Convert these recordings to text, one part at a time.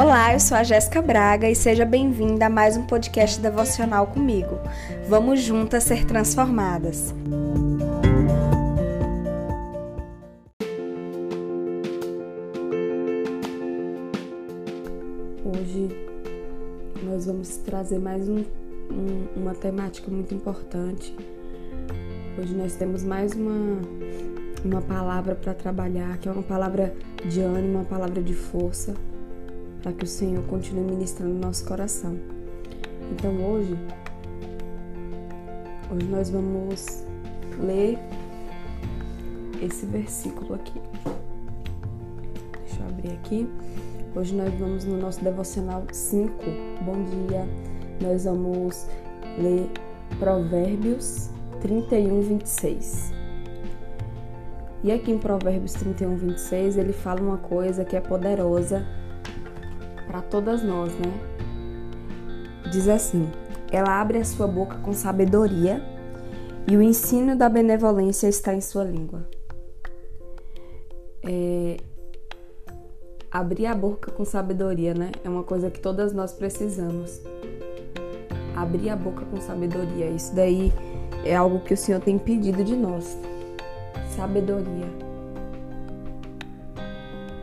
Olá, eu sou a Jéssica Braga e seja bem-vinda a mais um podcast devocional comigo. Vamos juntas ser transformadas. Hoje nós vamos trazer mais um, um, uma temática muito importante. Hoje nós temos mais uma, uma palavra para trabalhar, que é uma palavra de ânimo, uma palavra de força para que o Senhor continue ministrando no nosso coração. Então hoje, hoje nós vamos ler esse versículo aqui. Deixa eu abrir aqui. Hoje nós vamos no nosso devocional 5. Bom dia. Nós vamos ler Provérbios 31, 26. E aqui em Provérbios 31, 26, ele fala uma coisa que é poderosa todas nós, né? Diz assim: ela abre a sua boca com sabedoria e o ensino da benevolência está em sua língua. É, abrir a boca com sabedoria, né? É uma coisa que todas nós precisamos. Abrir a boca com sabedoria. Isso daí é algo que o Senhor tem pedido de nós. Sabedoria.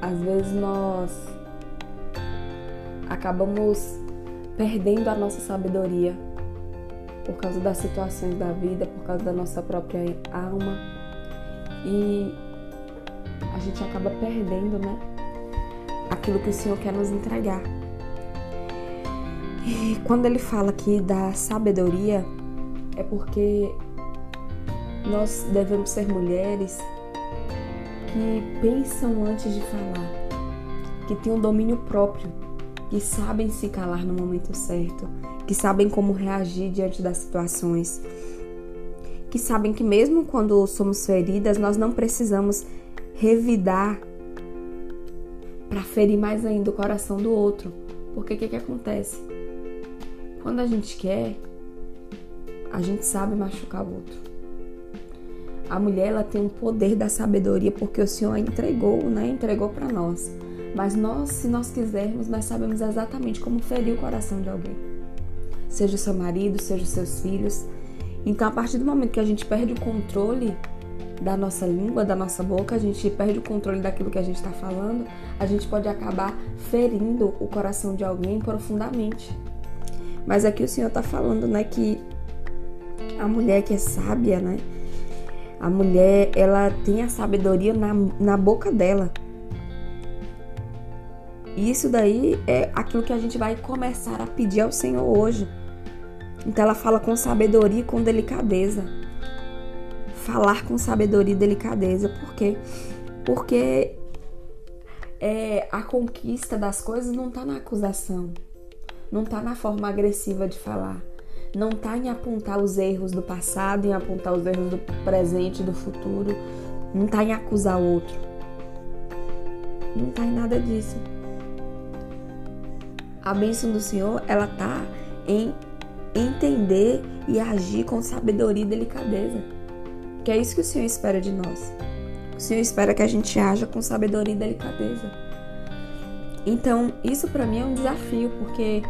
Às vezes nós acabamos perdendo a nossa sabedoria por causa das situações da vida, por causa da nossa própria alma. E a gente acaba perdendo, né? Aquilo que o Senhor quer nos entregar. E quando ele fala aqui da sabedoria, é porque nós devemos ser mulheres que pensam antes de falar, que têm um domínio próprio que sabem se calar no momento certo, que sabem como reagir diante das situações, que sabem que mesmo quando somos feridas, nós não precisamos revidar para ferir mais ainda o coração do outro. Porque o que, que acontece? Quando a gente quer, a gente sabe machucar o outro. A mulher ela tem o poder da sabedoria porque o Senhor entregou, né? Entregou para nós. Mas nós, se nós quisermos, nós sabemos exatamente como ferir o coração de alguém. Seja o seu marido, seja os seus filhos. Então, a partir do momento que a gente perde o controle da nossa língua, da nossa boca, a gente perde o controle daquilo que a gente está falando, a gente pode acabar ferindo o coração de alguém profundamente. Mas aqui o Senhor está falando, né, que a mulher que é sábia, né, a mulher, ela tem a sabedoria na, na boca dela. E isso daí é aquilo que a gente vai começar a pedir ao Senhor hoje. Então ela fala com sabedoria e com delicadeza. Falar com sabedoria e delicadeza. Por quê? Porque é, a conquista das coisas não está na acusação, não está na forma agressiva de falar, não está em apontar os erros do passado, em apontar os erros do presente, do futuro, não está em acusar o outro, não está em nada disso. A bênção do Senhor, ela tá em entender e agir com sabedoria e delicadeza. Que é isso que o Senhor espera de nós. O Senhor espera que a gente haja com sabedoria e delicadeza. Então, isso para mim é um desafio, porque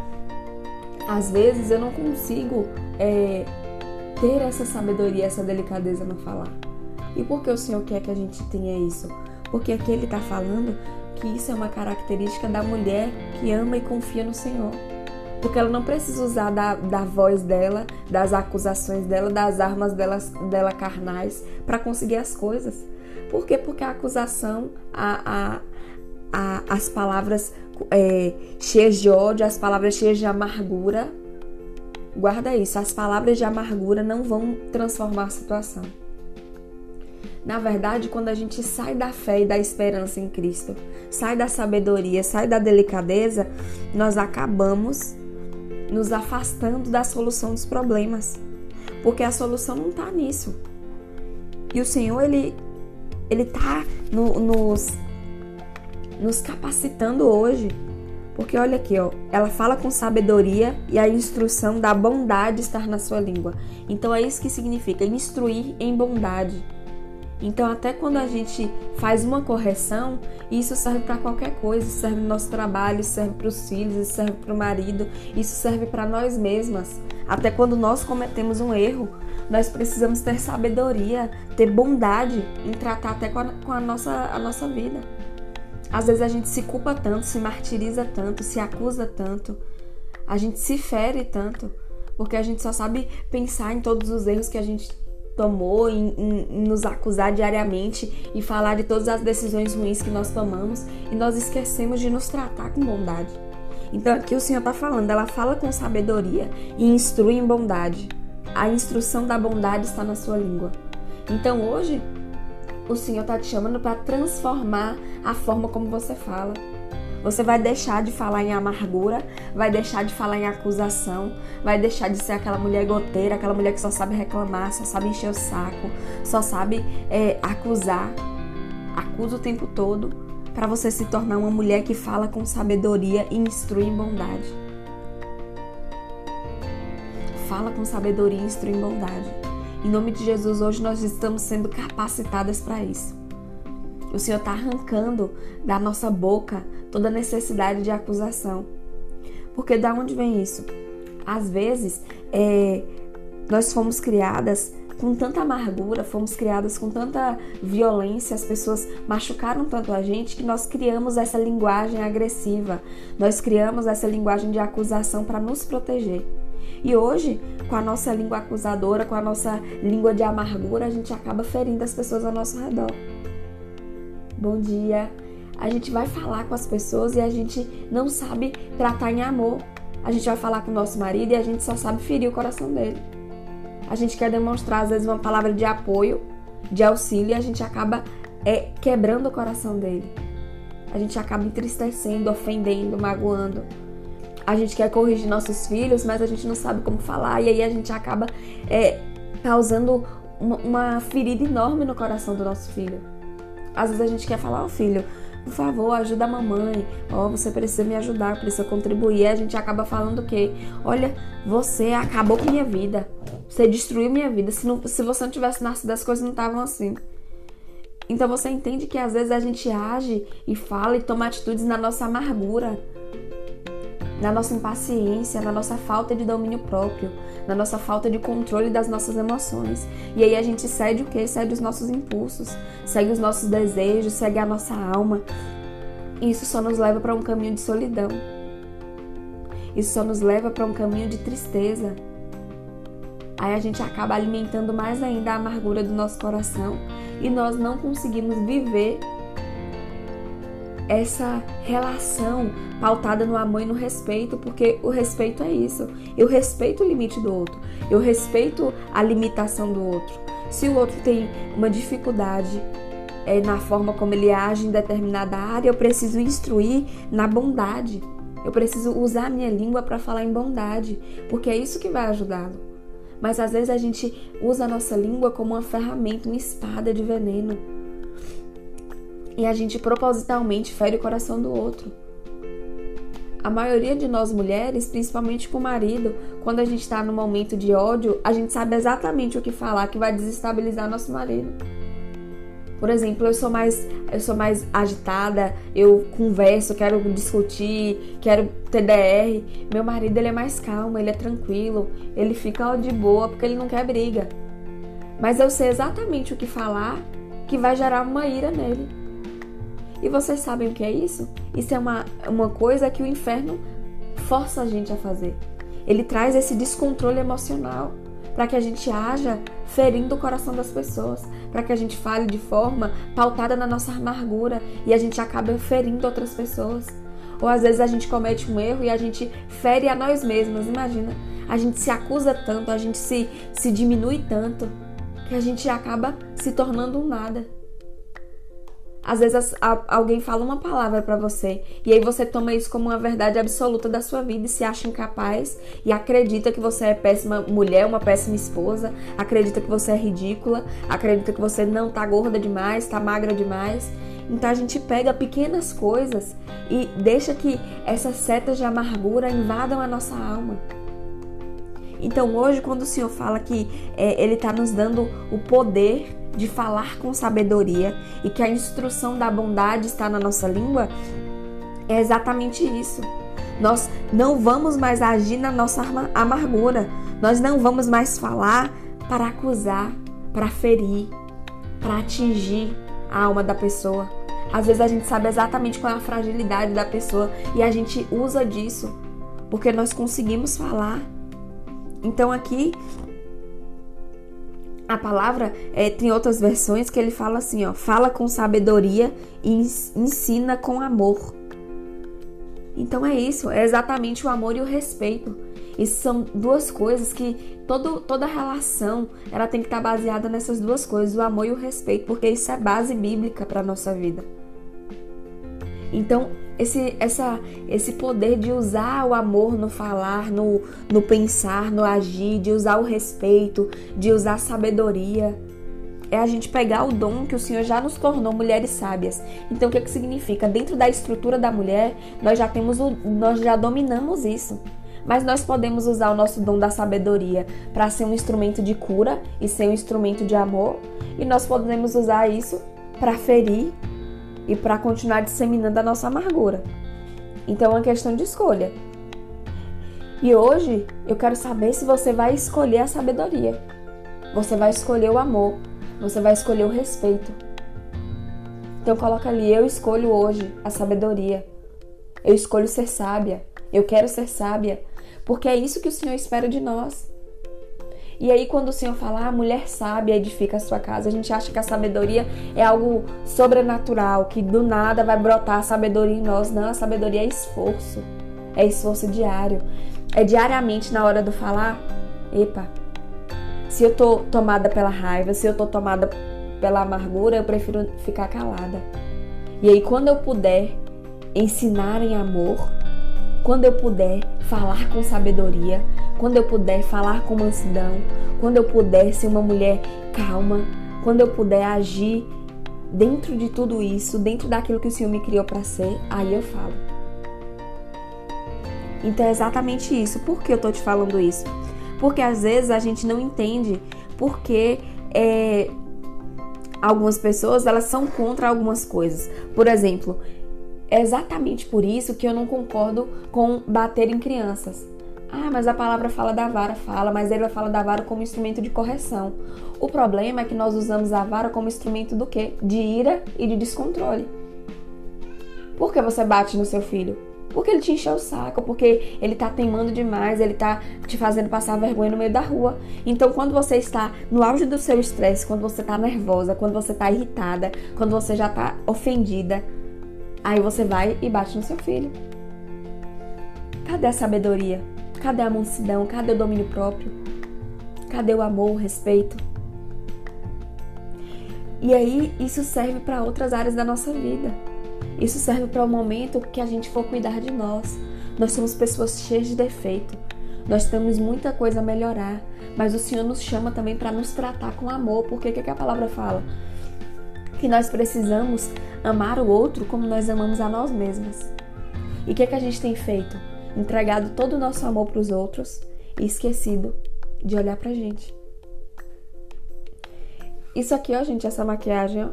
às vezes eu não consigo é, ter essa sabedoria, essa delicadeza no falar. E por que o Senhor quer que a gente tenha isso? Porque aqui ele está falando que isso é uma característica da mulher que ama e confia no Senhor. Porque ela não precisa usar da, da voz dela, das acusações dela, das armas dela, dela carnais para conseguir as coisas. Por quê? Porque a acusação, a, a, a as palavras é, cheias de ódio, as palavras cheias de amargura, guarda isso, as palavras de amargura não vão transformar a situação. Na verdade, quando a gente sai da fé e da esperança em Cristo, sai da sabedoria, sai da delicadeza, nós acabamos nos afastando da solução dos problemas. Porque a solução não está nisso. E o Senhor, Ele, ele tá no, nos, nos capacitando hoje. Porque olha aqui, ó, ela fala com sabedoria e a instrução da bondade estar na sua língua. Então é isso que significa instruir em bondade Então, até quando a gente faz uma correção, isso serve para qualquer coisa. Serve no nosso trabalho, serve para os filhos, serve para o marido, isso serve para nós mesmas. Até quando nós cometemos um erro, nós precisamos ter sabedoria, ter bondade em tratar até com a, com a nossa, a nossa vida. Às vezes a gente se culpa tanto, se martiriza tanto, se acusa tanto, a gente se fere tanto, porque a gente só sabe pensar em todos os erros que a gente tomou, em, em, nos acusar diariamente e falar de todas as decisões ruins que nós tomamos e nós esquecemos de nos tratar com bondade. Então aqui o Senhor está falando, ela fala com sabedoria e instrui em bondade. A instrução da bondade está na sua língua. Então hoje o Senhor está te chamando para transformar a forma como você fala. Você vai deixar de falar em amargura, vai deixar de falar em acusação, vai deixar de ser aquela mulher goteira, aquela mulher que só sabe reclamar, só sabe encher o saco, só sabe é, acusar, acusa o tempo todo, para você se tornar uma mulher que fala com sabedoria e instrui em bondade. Fala com sabedoria e instrui em bondade. Em nome de Jesus, hoje nós estamos sendo capacitadas para isso. O Senhor está arrancando da nossa boca toda necessidade de acusação. Porque da onde vem isso? Às vezes, é, nós fomos criadas com tanta amargura, fomos criadas com tanta violência, as pessoas machucaram tanto a gente que nós criamos essa linguagem agressiva, nós criamos essa linguagem de acusação para nos proteger. E hoje, com a nossa língua acusadora, com a nossa língua de amargura, a gente acaba ferindo as pessoas ao nosso redor bom dia. A gente vai falar com as pessoas e a gente não sabe tratar em amor. A gente vai falar com o nosso marido e a gente só sabe ferir o coração dele. A gente quer demonstrar, às vezes, uma palavra de apoio, de auxílio, e a gente acaba é, quebrando o coração dele. A gente acaba entristecendo, ofendendo, magoando. A gente quer corrigir nossos filhos, mas a gente não sabe como falar, e aí a gente acaba é, causando uma, uma ferida enorme no coração do nosso filho. Às vezes a gente quer falar, oh, filho, por favor, ajuda a mamãe. Ó, oh, você precisa me ajudar, precisa contribuir. E a gente acaba falando o quê? Olha, você acabou com minha vida. Você destruiu minha vida. Se, não, se você não tivesse nascido, as coisas não estavam assim. Então você entende que às vezes a gente age e fala e toma atitudes na nossa amargura na nossa impaciência, na nossa falta de domínio próprio, na nossa falta de controle das nossas emoções. E aí a gente cede o quê? Cede os nossos impulsos, segue os nossos desejos, segue a nossa alma. E isso só nos leva para um caminho de solidão. Isso só nos leva para um caminho de tristeza. Aí a gente acaba alimentando mais ainda a amargura do nosso coração e nós não conseguimos viver essa relação pautada no amor e no respeito, porque o respeito é isso. Eu respeito o limite do outro, eu respeito a limitação do outro. Se o outro tem uma dificuldade é, na forma como ele age em determinada área, eu preciso instruir na bondade. Eu preciso usar a minha língua para falar em bondade, porque é isso que vai ajudá-lo. Mas às vezes a gente usa a nossa língua como uma ferramenta, uma espada de veneno e a gente propositalmente fere o coração do outro. A maioria de nós mulheres, principalmente com o marido, quando a gente está no momento de ódio, a gente sabe exatamente o que falar que vai desestabilizar nosso marido. Por exemplo, eu sou mais, eu sou mais agitada, eu converso, quero discutir, quero TDR. Meu marido ele é mais calmo, ele é tranquilo, ele fica de boa porque ele não quer briga. Mas eu sei exatamente o que falar que vai gerar uma ira nele. E vocês sabem o que é isso? Isso é uma, uma coisa que o inferno força a gente a fazer. Ele traz esse descontrole emocional para que a gente haja ferindo o coração das pessoas, para que a gente fale de forma pautada na nossa amargura e a gente acabe ferindo outras pessoas. Ou às vezes a gente comete um erro e a gente fere a nós mesmos, imagina. A gente se acusa tanto, a gente se, se diminui tanto, que a gente acaba se tornando um nada. Às vezes a, alguém fala uma palavra para você e aí você toma isso como uma verdade absoluta da sua vida e se acha incapaz e acredita que você é péssima mulher, uma péssima esposa, acredita que você é ridícula, acredita que você não tá gorda demais, tá magra demais. Então a gente pega pequenas coisas e deixa que essas setas de amargura invadam a nossa alma. Então hoje, quando o Senhor fala que é, Ele está nos dando o poder de falar com sabedoria e que a instrução da bondade está na nossa língua, é exatamente isso. Nós não vamos mais agir na nossa amargura. Nós não vamos mais falar para acusar, para ferir, para atingir a alma da pessoa. Às vezes a gente sabe exatamente qual é a fragilidade da pessoa e a gente usa disso porque nós conseguimos falar. Então aqui a palavra é, tem outras versões que ele fala assim, ó, fala com sabedoria e ensina com amor. Então é isso, é exatamente o amor e o respeito. Isso são duas coisas que todo, toda relação ela tem que estar baseada nessas duas coisas, o amor e o respeito, porque isso é base bíblica para nossa vida. Então esse, essa, esse poder de usar o amor no falar, no, no pensar, no agir, de usar o respeito, de usar a sabedoria. É a gente pegar o dom que o Senhor já nos tornou mulheres sábias. Então, o que, que significa? Dentro da estrutura da mulher, nós já temos o, nós já dominamos isso. Mas nós podemos usar o nosso dom da sabedoria para ser um instrumento de cura e ser um instrumento de amor. E nós podemos usar isso para ferir e para continuar disseminando a nossa amargura. Então é uma questão de escolha. E hoje eu quero saber se você vai escolher a sabedoria. Você vai escolher o amor, você vai escolher o respeito. Então coloca ali, eu escolho hoje a sabedoria. Eu escolho ser sábia. Eu quero ser sábia, porque é isso que o Senhor espera de nós. E aí, quando o Senhor fala, ah, mulher sábia edifica a sua casa, a gente acha que a sabedoria é algo sobrenatural, que do nada vai brotar a sabedoria em nós. Não, a sabedoria é esforço, é esforço diário. É diariamente na hora do falar, epa, se eu tô tomada pela raiva, se eu tô tomada pela amargura, eu prefiro ficar calada. E aí, quando eu puder ensinar em amor, quando eu puder falar com sabedoria, quando eu puder falar com mansidão, quando eu puder ser uma mulher calma, quando eu puder agir dentro de tudo isso, dentro daquilo que o Senhor me criou para ser, aí eu falo. Então é exatamente isso. Por que eu tô te falando isso? Porque às vezes a gente não entende porque é, algumas pessoas elas são contra algumas coisas. Por exemplo, é exatamente por isso que eu não concordo com bater em crianças. Ah, mas a palavra fala da vara, fala, mas ele vai falar da vara como instrumento de correção. O problema é que nós usamos a vara como instrumento do quê? De ira e de descontrole. Por que você bate no seu filho? Porque ele te encheu o saco, porque ele tá teimando demais, ele tá te fazendo passar vergonha no meio da rua. Então, quando você está no auge do seu estresse, quando você tá nervosa, quando você tá irritada, quando você já tá ofendida, aí você vai e bate no seu filho. Cadê a sabedoria? Cadê a mansidão? Cadê o domínio próprio? Cadê o amor, o respeito? E aí, isso serve para outras áreas da nossa vida. Isso serve para o momento que a gente for cuidar de nós. Nós somos pessoas cheias de defeito. Nós temos muita coisa a melhorar, mas o Senhor nos chama também para nos tratar com amor, porque o que, que a palavra fala? Que nós precisamos amar o outro como nós amamos a nós mesmas. E o que, que a gente tem feito? entregado todo o nosso amor para os outros e esquecido de olhar pra gente. Isso aqui, ó, gente, essa maquiagem, ó,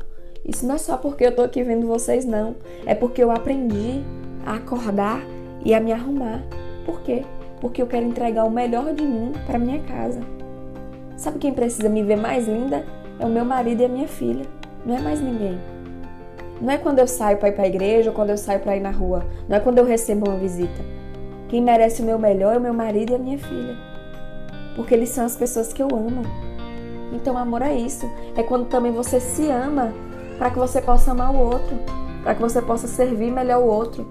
isso não é só porque eu tô aqui vendo vocês, não. É porque eu aprendi a acordar e a me arrumar. Por quê? Porque eu quero entregar o melhor de mim para minha casa. Sabe quem precisa me ver mais linda? É o meu marido e a minha filha. Não é mais ninguém. Não é quando eu saio para ir para a igreja ou quando eu saio para ir na rua. Não é quando eu recebo uma visita. Quem merece o meu melhor é o meu marido e a minha filha. Porque eles são as pessoas que eu amo. Então, amor é isso. É quando também você se ama para que você possa amar o outro, para que você possa servir melhor o outro.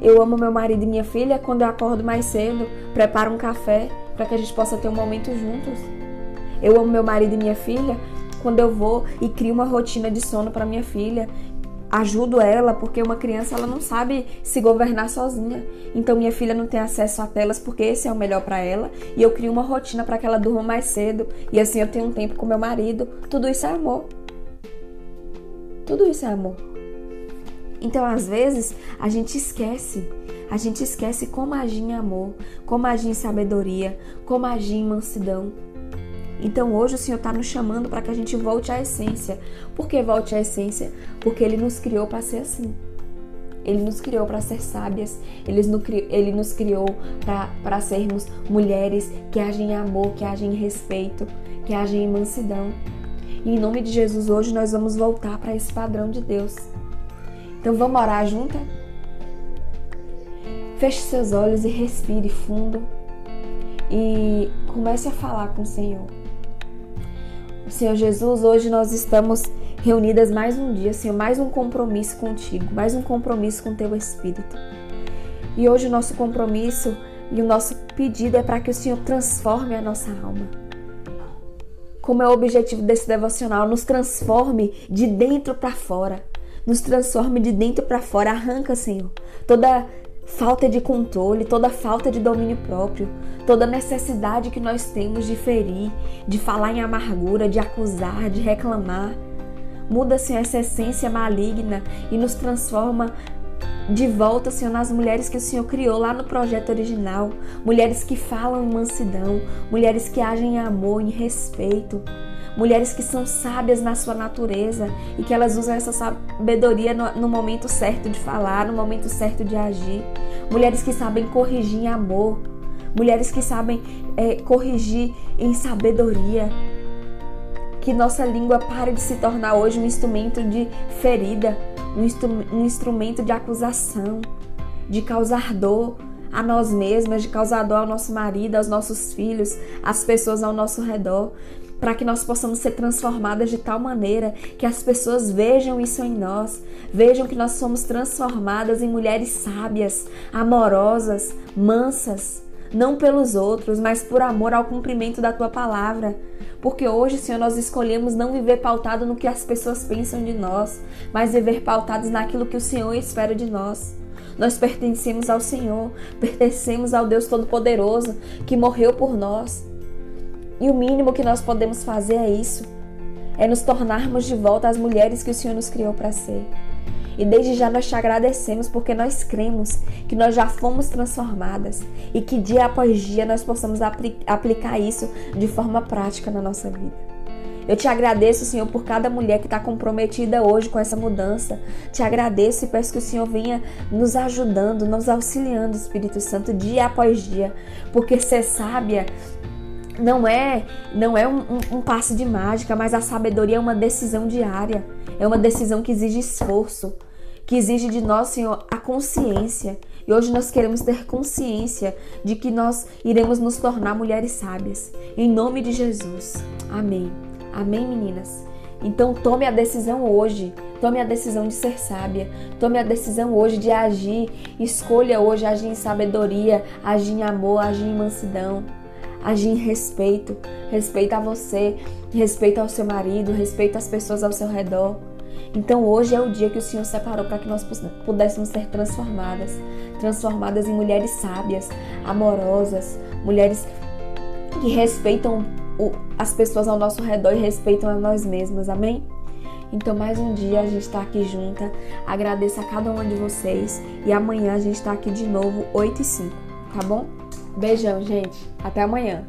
Eu amo meu marido e minha filha quando eu acordo mais cedo, preparo um café para que a gente possa ter um momento juntos. Eu amo meu marido e minha filha quando eu vou e crio uma rotina de sono para minha filha ajudo ela porque uma criança ela não sabe se governar sozinha. Então minha filha não tem acesso a telas porque esse é o melhor para ela e eu crio uma rotina para que ela durma mais cedo e assim eu tenho um tempo com meu marido. Tudo isso é amor. Tudo isso é amor. Então às vezes a gente esquece. A gente esquece como agir em amor, como agir em sabedoria, como agir em mansidão. Então hoje o Senhor está nos chamando para que a gente volte à essência. Por que volte à essência? Porque Ele nos criou para ser assim. Ele nos criou para ser sábias, ele nos criou, para sermos mulheres que agem em amor, que agem em respeito, que agem em mansidão. E em nome de Jesus, hoje nós vamos voltar para esse padrão de Deus. Então vamos orar junto? Feche seus olhos e respire fundo e comece a falar com o Senhor. Senhor Jesus, hoje nós estamos reunidas mais um dia, Senhor, mais um compromisso contigo, mais um compromisso com teu Espírito. E hoje o nosso compromisso e o nosso pedido é para que o Senhor transforme a nossa alma. Como é o objetivo desse devocional, nos transforme de dentro para fora. Nos transforme de dentro para fora. Arranca, Senhor, toda falta de controle, toda falta de domínio próprio, toda necessidade que nós temos de ferir, de falar em amargura, de acusar, de reclamar. Muda, Senhor, essa essência maligna e nos transforma de volta, Senhor, nas mulheres que o Senhor criou lá no projeto original. Mulheres que falam em mansidão, mulheres que agem em amor, em respeito mulheres que são sábias na sua natureza e que elas usam essa sabedoria no, no momento certo de falar, no momento certo de agir, mulheres que sabem corrigir em amor, mulheres que sabem é, corrigir em sabedoria. Que nossa língua pare de se tornar hoje um instrumento de ferida, um, instru um instrumento de acusação, de causar dor a nós mesmas, de causar dor ao nosso marido, aos nossos filhos, às pessoas ao nosso redor para que nós possamos ser transformadas de tal maneira que as pessoas vejam isso em nós, vejam que nós somos transformadas em mulheres sábias, amorosas, mansas, não pelos outros, mas por amor ao cumprimento da tua palavra. Porque hoje, Senhor, nós escolhemos não viver pautado no que as pessoas pensam de nós, mas viver pautados naquilo que o Senhor espera de nós. Nós pertencemos ao Senhor, pertencemos ao Deus Todo-Poderoso que morreu por nós, e o mínimo que nós podemos fazer é isso: é nos tornarmos de volta as mulheres que o Senhor nos criou para ser. E desde já nós te agradecemos porque nós cremos que nós já fomos transformadas e que dia após dia nós possamos apl aplicar isso de forma prática na nossa vida. Eu te agradeço, Senhor, por cada mulher que está comprometida hoje com essa mudança. Te agradeço e peço que o Senhor venha nos ajudando, nos auxiliando, Espírito Santo, dia após dia. Porque ser sábia não é não é um, um, um passe de mágica, mas a sabedoria é uma decisão diária, é uma decisão que exige esforço, que exige de nós, Senhor, a consciência. E hoje nós queremos ter consciência de que nós iremos nos tornar mulheres sábias. Em nome de Jesus. Amém. Amém, meninas. Então tome a decisão hoje. Tome a decisão de ser sábia. Tome a decisão hoje de agir. Escolha hoje agir em sabedoria, agir em amor, agir em mansidão agir em respeito, respeito a você, respeito ao seu marido, respeito às pessoas ao seu redor. Então hoje é o dia que o Senhor separou para que nós pudéssemos ser transformadas, transformadas em mulheres sábias, amorosas, mulheres que respeitam as pessoas ao nosso redor e respeitam a nós mesmas. Amém? Então, mais um dia a gente está aqui junta. Agradeço a cada uma de vocês. E amanhã a gente está aqui de novo, 8 e 5, tá bom? Beijão, gente. Até amanhã.